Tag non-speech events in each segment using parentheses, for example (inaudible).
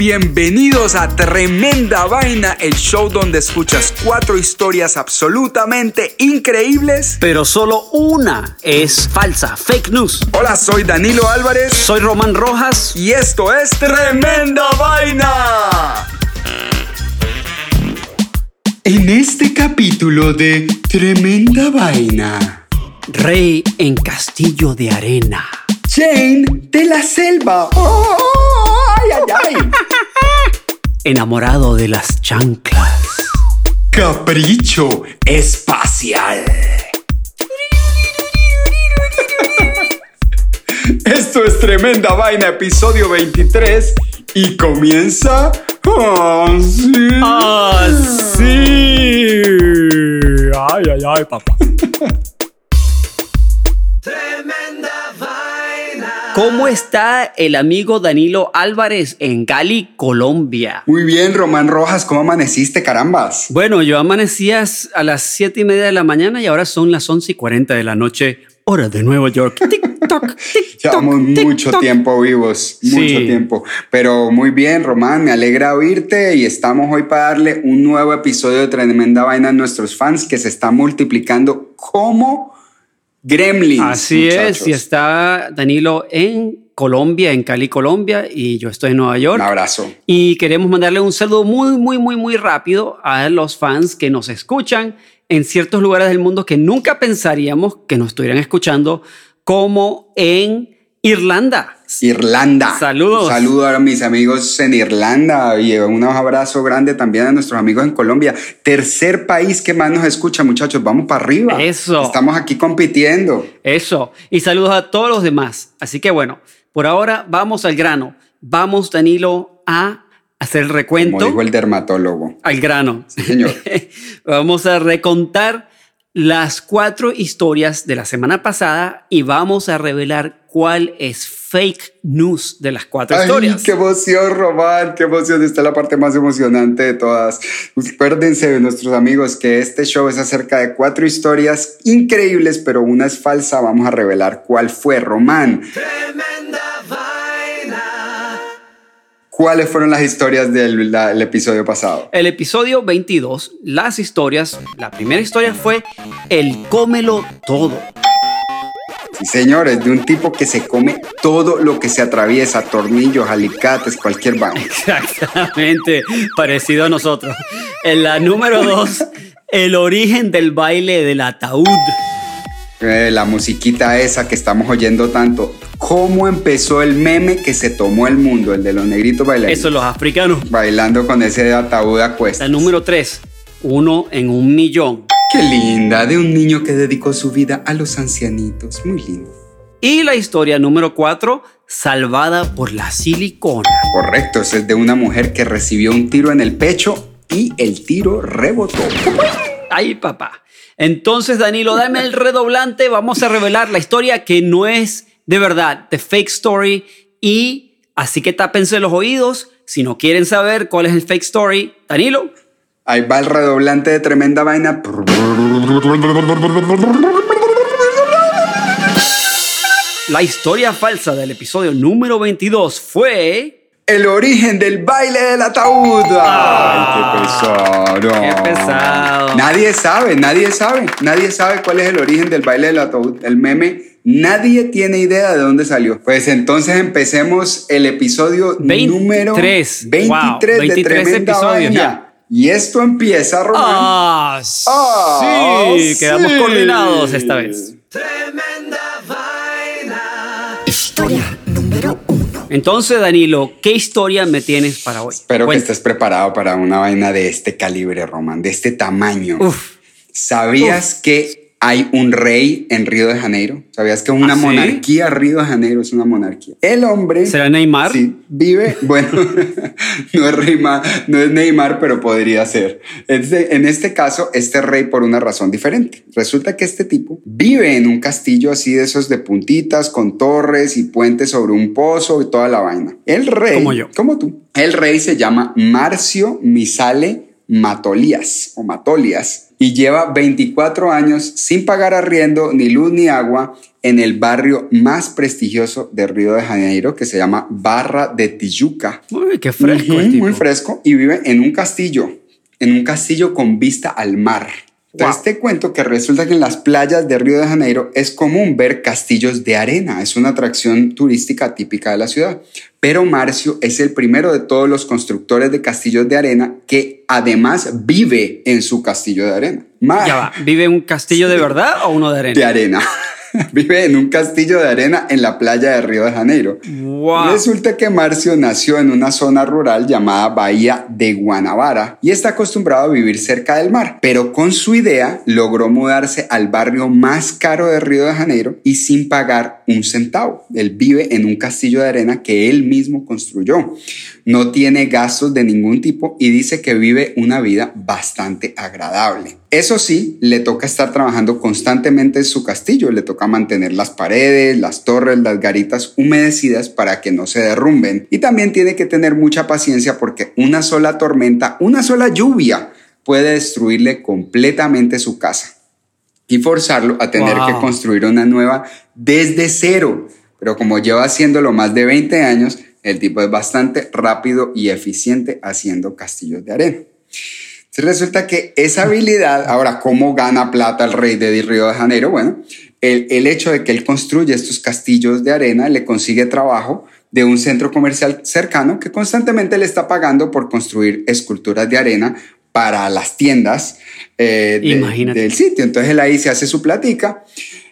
bienvenidos a Tremenda Vaina, el show donde escuchas cuatro historias absolutamente increíbles. Pero solo una es falsa, fake news. Hola, soy Danilo Álvarez Soy Román Rojas. y esto es Tremenda Vaina. En este capítulo de Tremenda Vaina, Rey en castillo de arena. Jane de la Selva. ¡Oh! ¡Ay, ay, ay! Enamorado de las chanclas. Capricho espacial. Esto es Tremenda Vaina, episodio 23. Y comienza así. ¡Ah, sí! ¡Ay, ay, ay, papá! (laughs) ¿Cómo está el amigo Danilo Álvarez en Cali, Colombia? Muy bien, Román Rojas, ¿cómo amaneciste, carambas? Bueno, yo amanecía a las 7 y media de la mañana y ahora son las 11 y 40 de la noche, hora de Nueva York. (laughs) Tic-toc, tic-toc, Llevamos mucho tiempo vivos, mucho Sí. tiempo. Pero muy bien, Román, me alegra oírte y estamos hoy para darle un nuevo episodio de Tremenda Vaina a nuestros fans que se está multiplicando como gremlins. Así muchachos. es, y está Danilo en Colombia, en Cali, Colombia, y yo estoy en Nueva York. Un abrazo. Y queremos mandarle un saludo muy, muy, muy, muy rápido a los fans que nos escuchan en ciertos lugares del mundo que nunca pensaríamos que nos estuvieran escuchando, como en Irlanda. Irlanda. Saludos. Un saludo a mis amigos en Irlanda y un abrazo grande también a nuestros amigos en Colombia. Tercer país que más nos escucha, muchachos. Vamos para arriba. Eso. Estamos aquí compitiendo. Eso. Y saludos a todos los demás. Así que bueno, por ahora vamos al grano. Vamos, Danilo, a hacer el Como recuento. dijo el dermatólogo. Al grano. Sí, señor. (laughs) vamos a recontar las cuatro historias de la semana pasada y vamos a revelar cuál es fake news de las cuatro Ay, historias. qué emoción, Román, qué emoción. Esta es la parte más emocionante de todas. Acuérdense de nuestros amigos que este show es acerca de cuatro historias increíbles, pero una es falsa. Vamos a revelar cuál fue, Román. ¿Cuáles fueron las historias del la- el episodio pasado? El episodio 22, las historias, la primera historia fue el cómelo todo. Sí, señores, de un tipo que se come todo lo que se atraviesa, tornillos, alicates, cualquier vaina. Exactamente, parecido a nosotros. En la número dos, el origen del baile del ataúd. Eh, la musiquita esa que estamos oyendo tanto. ¿Cómo empezó el meme que se tomó el mundo? El de los negritos bailando. Eso los africanos. Bailando con ese ataúd a cuestas. La número tres, uno en un millón. Qué linda, de un niño que dedicó su vida a los ancianitos. Muy lindo. Y la historia número 4, salvada por la silicona. Correcto, es de una mujer que recibió un tiro en el pecho y el tiro rebotó. Ay, papá. Entonces, Danilo, dame el redoblante. Vamos a revelar la historia que no es de verdad, de fake story. Y así que tápense los oídos. Si no quieren saber cuál es el fake story, Danilo. Ahí va el redoblante de tremenda vaina. La historia falsa del episodio número 22 fue. El origen del baile del ataúd. Ay, qué pesado. Qué pesado. Nadie sabe, nadie sabe. Nadie sabe cuál es el origen del baile del ataúd. El meme, nadie tiene idea de dónde salió. Pues entonces empecemos el episodio 23. número 23 Wow, de 23 Tremenda episodios Vaina. Y esto empieza, Román. Ah, Ah, sí, quedamos sí. coordinados esta vez. Historia número uno. Entonces, Danilo, ¿qué historia me tienes para hoy? Espero que estés preparado para una vaina de este calibre, Román, de este tamaño. Uf, ¿Sabías que hay un rey en Río de Janeiro? ¿Sabías que una ¿Ah, sí? monarquía, Río de Janeiro es una monarquía? El hombre... ¿será Neymar? Sí, vive, bueno, (laughs) no es, Neymar, no es Neymar, pero podría ser. Este- en este caso, este rey por una razón diferente. Resulta que este tipo vive en un castillo así de esos de puntitas, con torres y puentes sobre un pozo y toda la vaina. El rey, Como yo. como tú, el rey se llama Marcio Misale Matolias o Matolias. y lleva 24 años sin pagar arriendo, ni luz ni agua en el barrio más prestigioso de Río de Janeiro que se llama Barra de Tijuca. Uy, qué fresco. Ujú, el tipo. muy fresco y vive en un castillo, en un castillo con vista al mar. Entonces Wow. te cuento que resulta que en las playas de Río de Janeiro es común ver castillos de arena, es una atracción turística típica de la ciudad. Pero Marcio es el primero de todos los constructores de castillos de arena que además vive en su castillo de arena. Mar- Ya va. ¿Vive en un castillo de verdad o uno de arena? de arena. (laughs) Vive en un castillo de arena en la playa de Río de Janeiro. Wow. Resulta que Marcio nació en una zona rural llamada Bahía de Guanabara y está acostumbrado a vivir cerca del mar, pero con su idea logró mudarse al barrio más caro de Río de Janeiro y sin pagar un centavo. Él vive en un castillo de arena que él mismo construyó. No tiene gastos de ningún tipo y dice que vive una vida bastante agradable. Eso sí, le toca estar trabajando constantemente en su castillo, le toca mantener las paredes, las torres, las garitas humedecidas para que no se derrumben. Y también tiene que tener mucha paciencia porque una sola tormenta, una sola lluvia puede destruirle completamente su casa y forzarlo a tener Wow. que construir una nueva desde cero. Pero como lleva haciéndolo más de 20 años, el tipo es bastante rápido y eficiente haciendo castillos de arena. Entonces resulta que esa habilidad, ahora, ¿cómo gana plata el rey de Río de Janeiro? Bueno, el, el hecho de que él construye estos castillos de arena le consigue trabajo de un centro comercial cercano que constantemente le está pagando por construir esculturas de arena para las tiendas eh, de- del sitio. Entonces él ahí se hace su platica.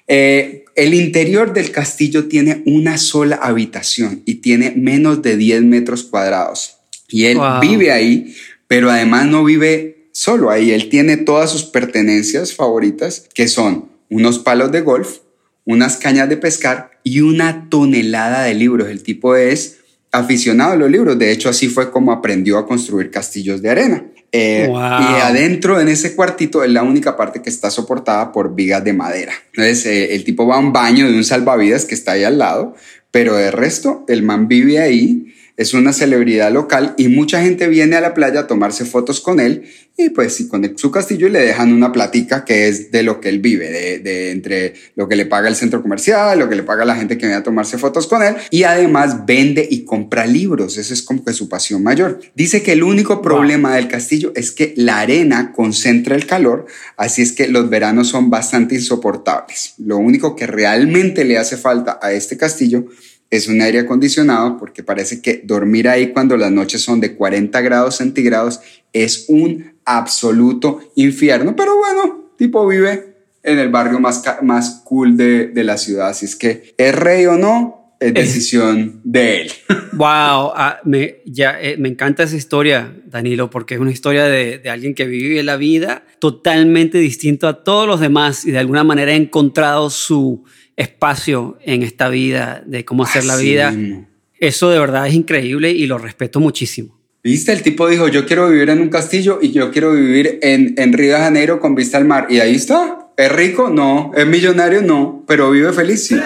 Eh, el interior del castillo tiene una sola habitación y tiene menos de 10 metros cuadrados. Y él Wow. vive ahí, pero además no vive solo ahí. Él tiene todas sus pertenencias favoritas, que son unos palos de golf, unas cañas de pescar y una tonelada de libros. El tipo es aficionado a los libros. De hecho, así fue como aprendió a construir castillos de arena. Eh, Wow. Y adentro, en ese cuartito, es la única parte que está soportada por vigas de madera. Entonces, eh, el tipo va a un baño de un salvavidas que está ahí al lado, pero de resto, el man vive ahí, es una celebridad local y mucha gente viene a la playa a tomarse fotos con él y pues con su castillo y le dejan una platica que es de lo que él vive, de, de entre lo que le paga el centro comercial, lo que le paga la gente que viene a tomarse fotos con él y además vende y compra libros, eso es como que su pasión mayor. Dice que el único problema del castillo es que la arena concentra el calor, así es que los veranos son bastante insoportables. Lo único que realmente le hace falta a este castillo es un aire acondicionado porque parece que dormir ahí cuando las noches son de 40 grados centígrados es un absoluto infierno. Pero bueno, tipo vive en el barrio más, más cool de, de la ciudad. Así es que es rey o no, es decisión de él. (laughs) Wow, ah, me, ya, eh, me encanta esa historia, Danilo, porque es una historia de, de alguien que vive la vida totalmente distinto a todos los demás y de alguna manera ha encontrado su espacio en esta vida, de cómo hacer la vida. mismo. Eso de verdad es increíble y lo respeto muchísimo. ¿Viste? El tipo dijo, yo quiero vivir en un castillo y yo quiero vivir en, en Río de Janeiro con vista al mar. Y ahí está. ¿Es rico? No. ¿Es millonario? No. Pero vive feliz, sí.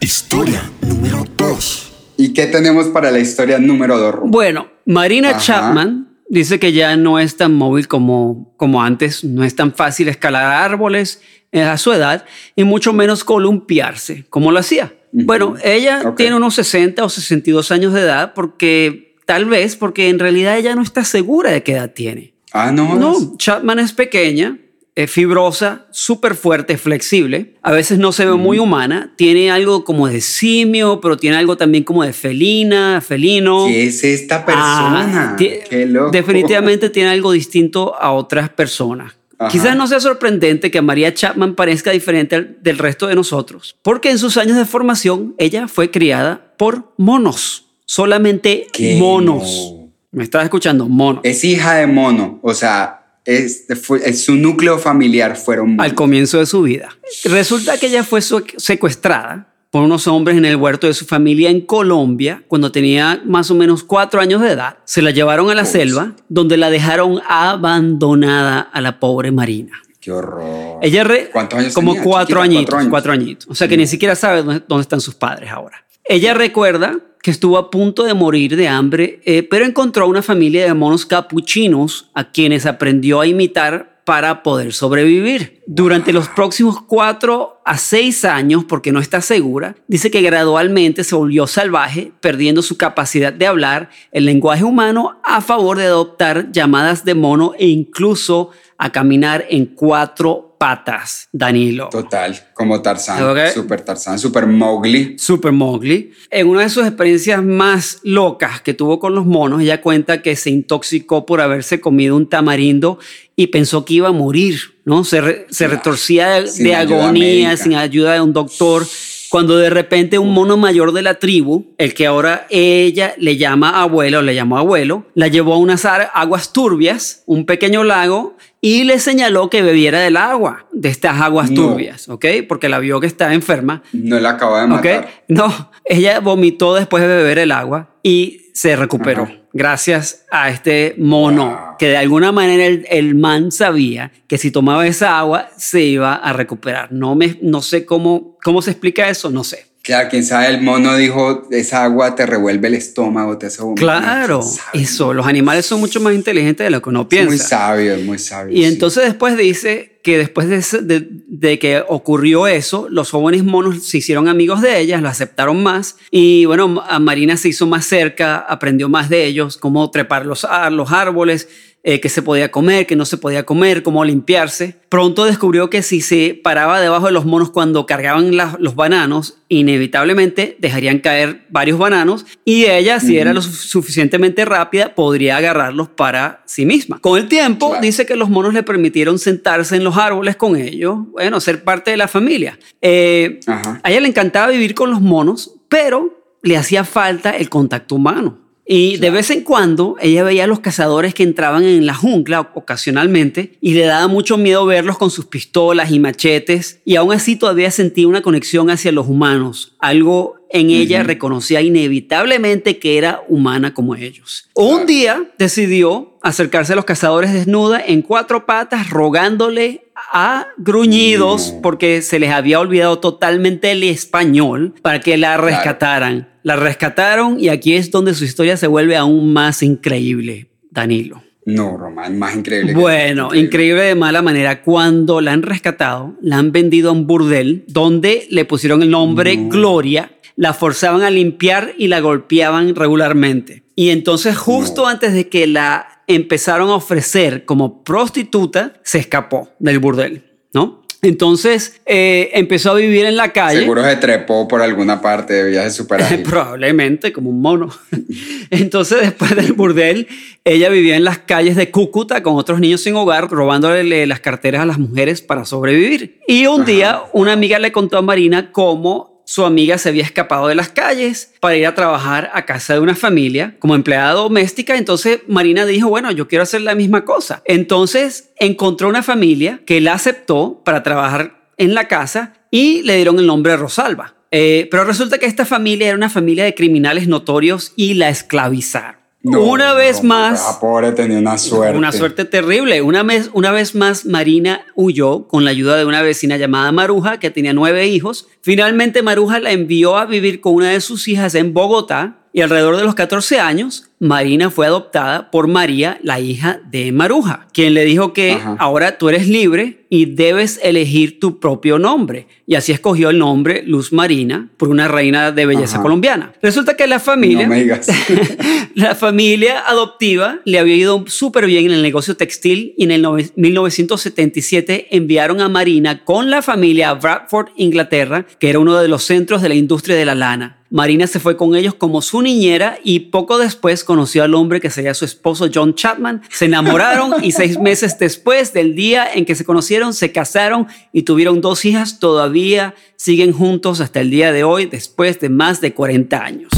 Historia número 2. ¿Y qué tenemos para la historia número dos? Rum? Bueno, Marina Ajá. Chapman dice que ya no es tan móvil como, como antes, no es tan fácil escalar árboles a su edad y mucho menos columpiarse como lo hacía. Bueno, ella tiene unos 60 o 62 años de edad porque tal vez porque en realidad ella no está segura de qué edad tiene. Ah, no. No, Chapman es pequeña, es fibrosa, súper fuerte, flexible. A veces no se ve muy humana. Tiene algo como de simio, pero tiene algo también como de felina, felino. ¿Qué es esta persona? Ah, Qué loco. Definitivamente tiene algo distinto a otras personas. Ajá. Quizás no sea sorprendente que María Chapman parezca diferente del resto de nosotros, porque en sus años de formación ella fue criada por monos, solamente ¿Qué? monos. ¿Me estás escuchando? Monos. Es hija de mono. O sea, es, fue- es su núcleo familiar fueron monos. al comienzo de su vida. Resulta que ella fue secuestrada por unos hombres en el huerto de su familia en Colombia cuando tenía más o menos cuatro años de edad. Se la llevaron a la selva donde la dejaron abandonada a la pobre Marina. Qué horror. Ella re- ¿Cuántos años como tenía? cuatro añitos, cuatro años. Cuatro añitos. O sea que ni siquiera sabe dónde, dónde están sus padres ahora. Ella recuerda que estuvo a punto de morir de hambre, eh, pero encontró a una familia de monos capuchinos a quienes aprendió a imitar para poder sobrevivir. Durante los próximos cuatro a seis años, porque no está segura, dice que gradualmente se volvió salvaje, perdiendo su capacidad de hablar el lenguaje humano a favor de adoptar llamadas de mono e incluso a caminar en cuatro patas, Danilo. Total, como Tarzán, super Tarzán, super Mowgli. Super Mowgli. En una de sus experiencias más locas que tuvo con los monos, ella cuenta que se intoxicó por haberse comido un tamarindo y pensó que iba a morir, ¿no? Se, retorcía de, agonía, sin ayuda de un doctor cuando de repente un mono mayor de la tribu, el que ahora ella le llama abuelo, le llamó abuelo, la llevó a unas aguas turbias, un pequeño lago, y le señaló que bebiera del agua, de estas aguas turbias, ¿ok? Porque la vio que estaba enferma. No la acaba de matar. No, ella vomitó después de beber el agua y se recuperó. Gracias a este mono, que de alguna manera el, man sabía que si tomaba esa agua se iba a recuperar. No, me, no sé cómo, cómo se explica eso, no sé. Claro, quién sabe, el mono dijo, esa agua te revuelve el estómago, te hace vomitar. Claro, eso, los animales son mucho más inteligentes de lo que uno piensa. Muy sabio, muy sabio. Y entonces después dice que después de, de, que ocurrió eso, los jóvenes monos se hicieron amigos de ellas, lo aceptaron más y bueno, a Marina se hizo más cerca, aprendió más de ellos, cómo trepar los, los árboles, eh, qué se podía comer, qué no se podía comer, cómo limpiarse. Pronto descubrió que si se paraba debajo de los monos cuando cargaban los bananos, inevitablemente dejarían caer varios bananos y ella, si era lo suficientemente rápida, podría agarrarlos para sí misma. Con el tiempo, dice que los monos le permitieron sentarse en los árboles con ellos, bueno, ser parte de la familia. Eh, a ella le encantaba vivir con los monos, pero le hacía falta el contacto humano. Y de vez en cuando ella veía a los cazadores que entraban en la jungla ocasionalmente y le daba mucho miedo verlos con sus pistolas y machetes. Y aún así todavía sentía una conexión hacia los humanos, algo en ella reconocía inevitablemente que era humana como ellos. Un día decidió acercarse a los cazadores desnuda en cuatro patas rogándole a gruñidos porque se les había olvidado totalmente el español para que la rescataran. La rescataron y aquí es donde su historia se vuelve aún más increíble, Danilo. No, Román, más increíble. Bueno, increíble. de mala manera. Cuando la han rescatado, la han vendido a un burdel donde le pusieron el nombre Gloria, la forzaban a limpiar y la golpeaban regularmente. Y entonces justo antes de que la empezaron a ofrecer como prostituta, se escapó del burdel, ¿no? Entonces eh, empezó a vivir en la calle. Seguro se trepó por alguna parte de viaje super Probablemente, como un mono. (laughs) Entonces, después del burdel, ella vivía en las calles de Cúcuta con otros niños sin hogar, robándole las carteras a las mujeres para sobrevivir. Y un día, una amiga le contó a Marina cómo su amiga se había escapado de las calles para ir a trabajar a casa de una familia como empleada doméstica. Entonces Marina dijo, bueno, yo quiero hacer la misma cosa. Entonces encontró una familia que la aceptó para trabajar en la casa y le dieron el nombre de Rosalba. Eh, pero resulta que esta familia era una familia de criminales notorios y la esclavizaron una vez más. La pobre tenía una suerte. Una suerte terrible. Una vez, una vez más, Marina huyó con la ayuda de una vecina llamada Maruja, que tenía nueve hijos. Finalmente, Maruja la envió a vivir con una de sus hijas en Bogotá. Y alrededor de los 14 años, Marina fue adoptada por María, la hija de Maruja, quien le dijo que ahora tú eres libre y debes elegir tu propio nombre. Y así escogió el nombre Luz Marina por una reina de belleza colombiana. Resulta que la familia, (laughs) la familia adoptiva le había ido súper bien en el negocio textil y en el 1977 enviaron a Marina con la familia a Bradford, Inglaterra, que era uno de los centros de la industria de la lana. Marina se fue con ellos como su niñera y poco después conoció al hombre que sería su esposo John Chapman. Se enamoraron y seis (laughs) meses después del día en que se conocieron, se casaron y tuvieron dos hijas. Todavía siguen juntos hasta el día de hoy, después de más de 40 años.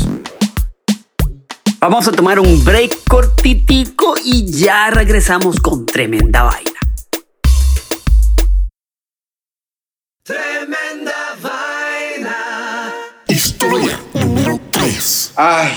Vamos a tomar un break cortitico y ya regresamos con tremenda vaina. Ay,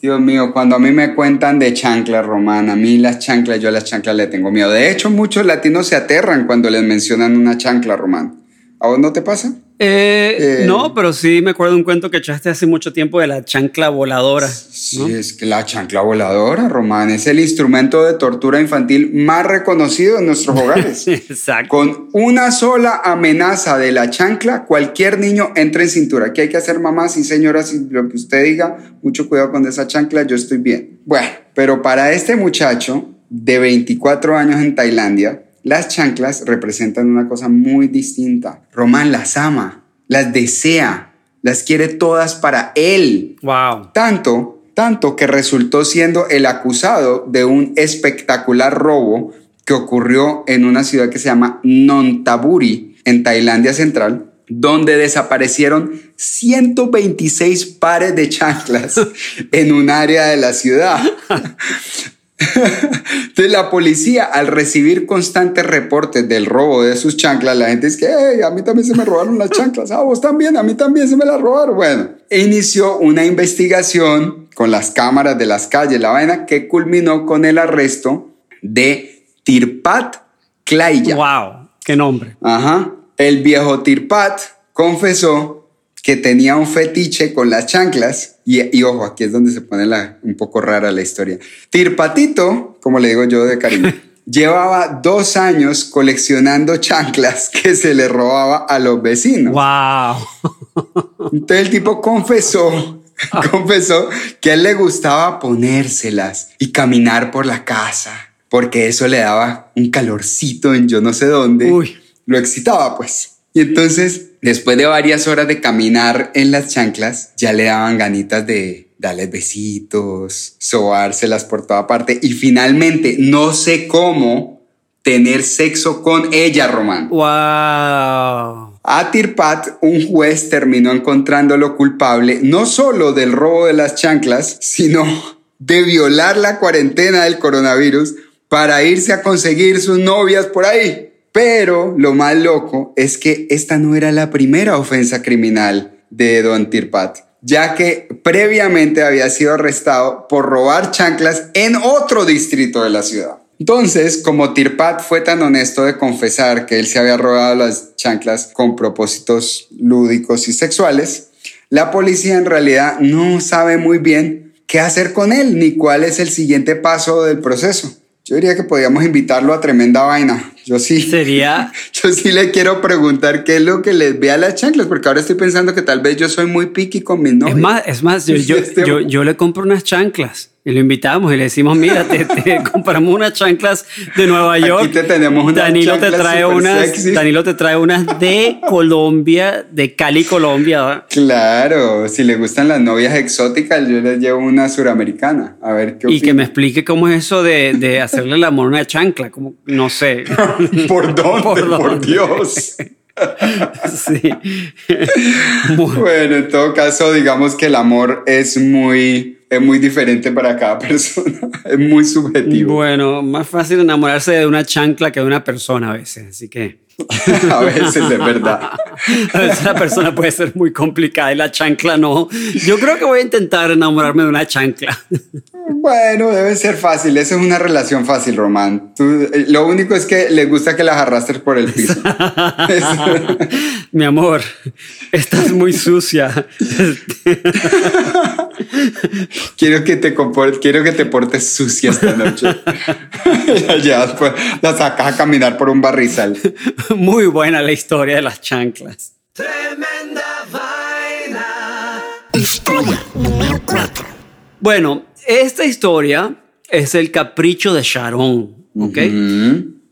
Dios mío, cuando a mí me cuentan de chanclas, Román, a mí las chanclas, yo a las chanclas le tengo miedo. De hecho, muchos latinos se aterran cuando les mencionan una chancla, Román. ¿A vos no te pasa? Eh, Eh, no, pero sí me acuerdo de un cuento que echaste hace mucho tiempo de la chancla voladora. Sí, es que la chancla voladora, Román, es el instrumento de tortura infantil más reconocido en nuestros hogares. (laughs) Exacto. Con una sola amenaza de la chancla, cualquier niño entra en cintura. ¿Qué hay que hacer, mamás y señoras? Y lo que usted diga, mucho cuidado con esa chancla, yo estoy bien. Bueno, pero para este muchacho de 24 años en Tailandia, las chanclas representan una cosa muy distinta. Román las ama, las desea, las quiere todas para él. Wow. Tanto, tanto que resultó siendo el acusado de un espectacular robo que ocurrió en una ciudad que se llama Nonthaburi, en Tailandia Central, donde desaparecieron 126 pares de chanclas (laughs) en un área de la ciudad. Entonces la policía, al recibir constantes reportes del robo de sus chanclas, la gente dice que "Hey, a mí también se me robaron las chanclas, a vos también, a mí también se me las robaron. Bueno, inició una investigación con las cámaras de las calles, la vaina que culminó con el arresto de Tirpat Klaya. Wow. Qué nombre. Ajá. El viejo Tirpat confesó que tenía un fetiche con las chanclas. Y, y ojo, aquí es donde se pone la, un poco rara la historia. Tirpatito, como le digo yo de cariño, (laughs) llevaba dos años coleccionando chanclas que se le robaba a los vecinos. Wow. Entonces el tipo confesó, confesó que a él le gustaba ponérselas y caminar por la casa, porque eso le daba un calorcito en yo no sé dónde. Uy. Lo excitaba, pues. Y entonces, después de varias horas de caminar en las chanclas, ya le daban ganitas de darles besitos, sobárselas por toda parte y finalmente, no sé cómo, tener sexo con ella, Román. Wow. A Tirpat, un juez terminó encontrándolo culpable no solo del robo de las chanclas, sino de violar la cuarentena del coronavirus para irse a conseguir sus novias por ahí. Pero lo más loco es que esta no era la primera ofensa criminal de Don Tirpat, ya que previamente había sido arrestado por robar chanclas en otro distrito de la ciudad. Entonces, como Tirpat fue tan honesto de confesar que él se había robado las chanclas con propósitos lúdicos y sexuales, la policía en realidad no sabe muy bien qué hacer con él ni cuál es el siguiente paso del proceso. Yo diría que podríamos invitarlo a tremenda vaina. Yo sí. Sería. (laughs) Yo sí le quiero preguntar qué es lo que les ve a las chanclas, porque ahora estoy pensando que tal vez yo soy muy piqui con mis novios. Es más, es más, yo, (laughs) yo, Este- yo, yo le compro unas chanclas y lo invitamos y le decimos, mira, te, te (laughs) compramos unas chanclas de Nueva York. te tenemos unas Danilo te trae unas. Danilo te trae unas de Colombia, de Cali, Colombia. ¿verdad? Claro, si le gustan las novias exóticas, yo les llevo una suramericana. A ver qué Y que me explique cómo es eso de, de hacerle el amor a una chancla, como, no sé. ¿Por (laughs) dónde? ¿Por Por, dónde? Dios. (laughs) Sí. (laughs) Bueno, en todo caso, digamos que el amor es muy, es muy diferente para cada (laughs) persona. Es muy subjetivo. Bueno, más fácil enamorarse de una chancla que de una persona a veces, así que (laughs) A veces es verdad. (laughs) a veces la persona puede ser muy complicada y la chancla no. Yo creo que voy a intentar enamorarme de una chancla. Bueno, debe ser fácil. Eso es una relación fácil, Román. Tú- eh, lo único es que le gusta que las arrastres por el piso. Mi amor, estás muy sucia. (laughs) quiero que te compor- quiero que te portes sucia esta noche. (laughs) Ya después la sacas a caminar por un barrizal. Muy buena la historia de las chanclas. Historia número 4. Bueno, esta historia es el capricho de Sharon, ¿ok?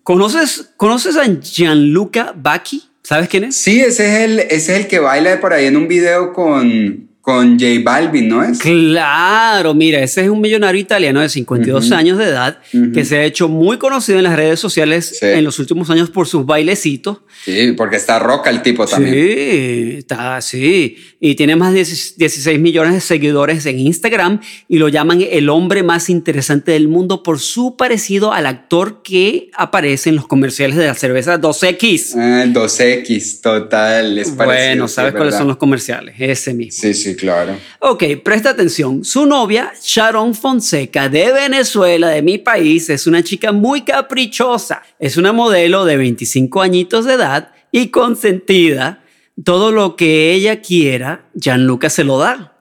¿Conoces, ¿Conoces a Gianluca Bacchi? ¿Sabes quién es? Sí, ese es el, ese es el que baila por ahí en un video con, con J Balvin, ¿no es? Claro, mira, ese es un millonario italiano de 52 años de edad que se ha hecho muy conocido en las redes sociales Sí. en los últimos años por sus bailecitos. Sí, porque está roca el tipo también. Sí, está así. Y tiene más de 16 millones de seguidores en Instagram y lo llaman el hombre más interesante del mundo por su parecido al actor que aparece en los comerciales de la cerveza 2X. Ah, 2X, total. Es parecido, bueno, ¿sabes es cuáles son los comerciales? Ese mismo. Sí, sí, claro. Ok, presta atención. Su novia, Sharon Fonseca, de Venezuela, de mi país, es una chica muy caprichosa. Es una modelo de 25 añitos de edad y consentida todo lo que ella quiera, Gianluca se lo da.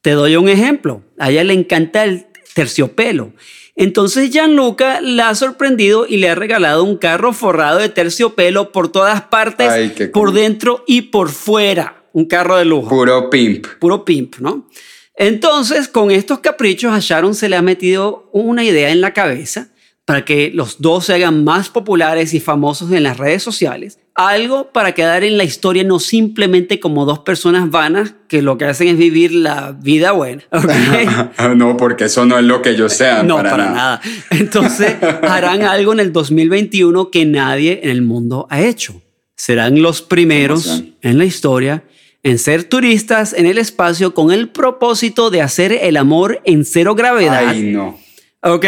Te doy un ejemplo. A ella le encanta el terciopelo. Entonces Gianluca la ha sorprendido y le ha regalado un carro forrado de terciopelo por todas partes, Ay, por dentro y por fuera. Un carro de lujo Puro pimp. puro pimp, ¿no? Entonces, con estos caprichos, a Sharon se le ha metido una idea en la cabeza para que los dos se hagan más populares y famosos en las redes sociales. Algo para quedar en la historia no simplemente como dos personas vanas que lo que hacen es vivir la vida buena. ¿ok? (laughs) no, porque eso no es lo que ellos sean. No, para, para, nada. nada. Entonces, harán algo en el 2021 que nadie en el mundo ha hecho. Serán los primeros en la historia en ser turistas en el espacio con el propósito de hacer el amor en cero gravedad. Ay, no. ¿Ok?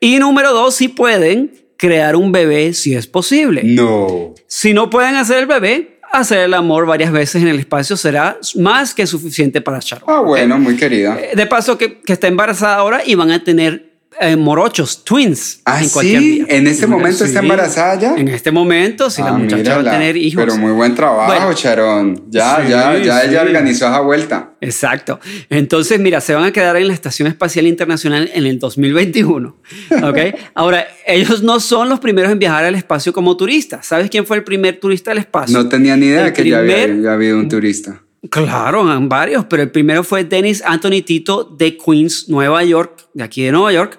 Y número dos, si pueden crear un bebé si es posible. No. Si no pueden hacer el bebé, hacer el amor varias veces en el espacio será más que suficiente para Sharon. Ah, bueno, muy querida. Eh, De paso que, que está embarazada ahora y van a tener eh, morochos, twins, Ah, en ¿sí? ¿En este momento está embarazada ya? En este momento, si la Ah, muchacha va a tener hijos. Pero muy buen trabajo, Bueno. Charón. Ya, Sí, ya, ya sí. ella organizó esa vuelta. Exacto. Entonces, mira, se van a quedar en la Estación Espacial Internacional en el 2021. (laughs) ¿Ok? Ahora, ellos no son los primeros en viajar al espacio como turistas. ¿Sabes quién fue el primer turista al espacio? No tenía ni idea El que ya había, primer- ya habido un turista. Claro, varios, pero el primero fue Dennis Anthony Tito de Queens, Nueva York, de aquí de Nueva York,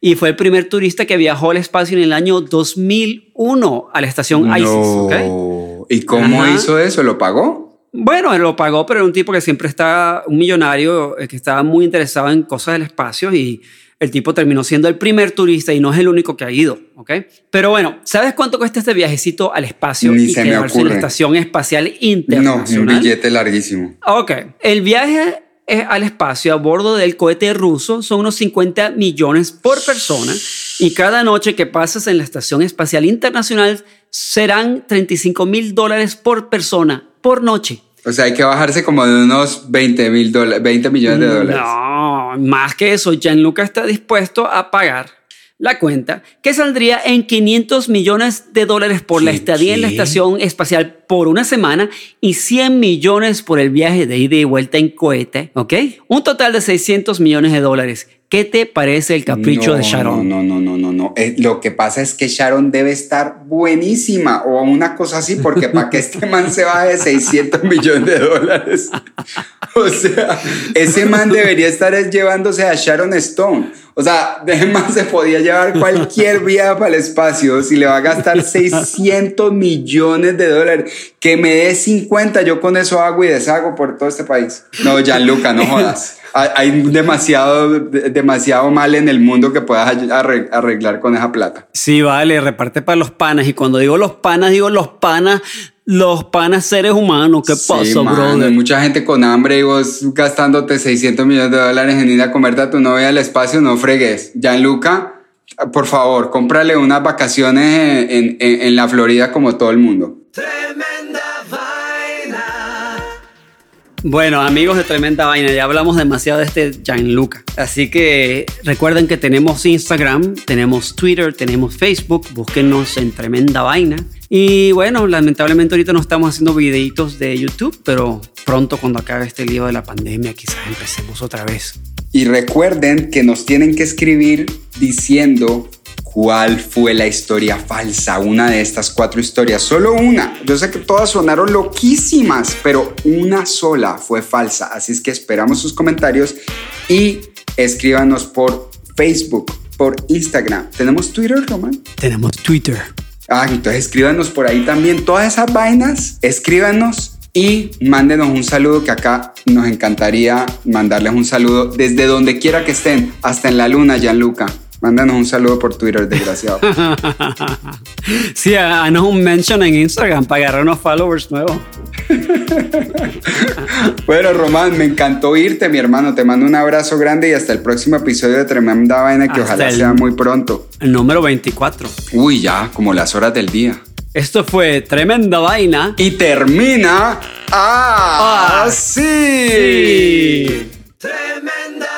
y fue el primer turista que viajó al espacio en el año 2001 a la estación ISIS. No. ¿Y cómo Ajá. hizo eso? ¿Lo pagó? Bueno, él lo pagó, pero era un tipo que siempre está, un millonario eh, que estaba muy interesado en cosas del espacio y el tipo terminó siendo el primer turista y no es el único que ha ido, ¿ok? Pero bueno, ¿sabes cuánto cuesta este viajecito al espacio Ni y se me quedarse en la ocurre. Estación Espacial No, Internacional? un billete larguísimo. Ok, el viaje al espacio a bordo del cohete ruso son unos 50 millones por persona y cada noche que pasas en la Estación Espacial Internacional serán 35 mil dólares por persona por noche. O sea, hay que bajarse como de unos 20 mil dólares, 20 millones de dólares. No, más que eso, Gianluca está dispuesto a pagar la cuenta que saldría en 500 millones de dólares por la ¿Qué, estadía en la estación espacial por una semana y 100 millones por el viaje de ida y vuelta en cohete, ¿ok? Un total de 600 millones de dólares. ¿Qué te parece el capricho no, de Sharon? No, no, no, no, no. Eh, lo que pasa es que Sharon debe estar buenísima o una cosa así, porque para que este man se baje de 600 (laughs) millones de dólares. (laughs) O sea, ese man debería estar es llevándose a Sharon Stone. O sea, (laughs) man se podía llevar cualquier viaje para el espacio si le va a gastar (laughs) 600 millones de dólares. Que me dé 50, yo con eso hago y deshago por todo este país. No, Gianluca, no jodas. (laughs) Hay demasiado, de- demasiado mal en el mundo que puedas arre- arreglar con esa plata. Sí, vale, reparte para los panas. Y cuando digo los panas, digo los panas, los panas seres humanos. ¿Qué Sí, pasa, mano, brother? Hay mucha gente con hambre y vos gastándote 600 millones de dólares en ir a comerte a tu novia al espacio, no fregues. Gianluca, por favor, cómprale unas vacaciones en, en- en la Florida como todo el mundo. Bueno, amigos de Tremenda Vaina, ya hablamos demasiado de este Gianluca. Así que recuerden que tenemos Instagram, tenemos Twitter, tenemos Facebook. Búsquenos en Tremenda Vaina. Y bueno, lamentablemente ahorita no estamos haciendo videitos de YouTube, pero pronto cuando acabe este lío de la pandemia quizás empecemos otra vez. Y recuerden que nos tienen que escribir diciendo cuál fue la historia falsa, una de estas cuatro historias, solo una. Yo sé que todas sonaron loquísimas, pero una sola fue falsa. Así es que esperamos sus comentarios y escríbanos por Facebook, por Instagram. ¿Tenemos Twitter, Román? Tenemos Twitter. Ah, entonces escríbanos por ahí también todas esas vainas, escríbanos y mándenos un saludo que acá nos encantaría mandarles un saludo desde donde quiera que estén, hasta en la luna, Gianluca. Mándanos un saludo por Twitter, desgraciado. (laughs) Sí, haznos un mention en Instagram para agarrar unos followers nuevos. (laughs) bueno, Román, me encantó irte, mi hermano. Te mando un abrazo grande y hasta el próximo episodio de Tremenda Vaina, que Hasta ojalá sea muy pronto. El número 24. Uy, ya, como las horas del día. Esto fue Tremenda Vaina. Y termina así. Sí. Tremenda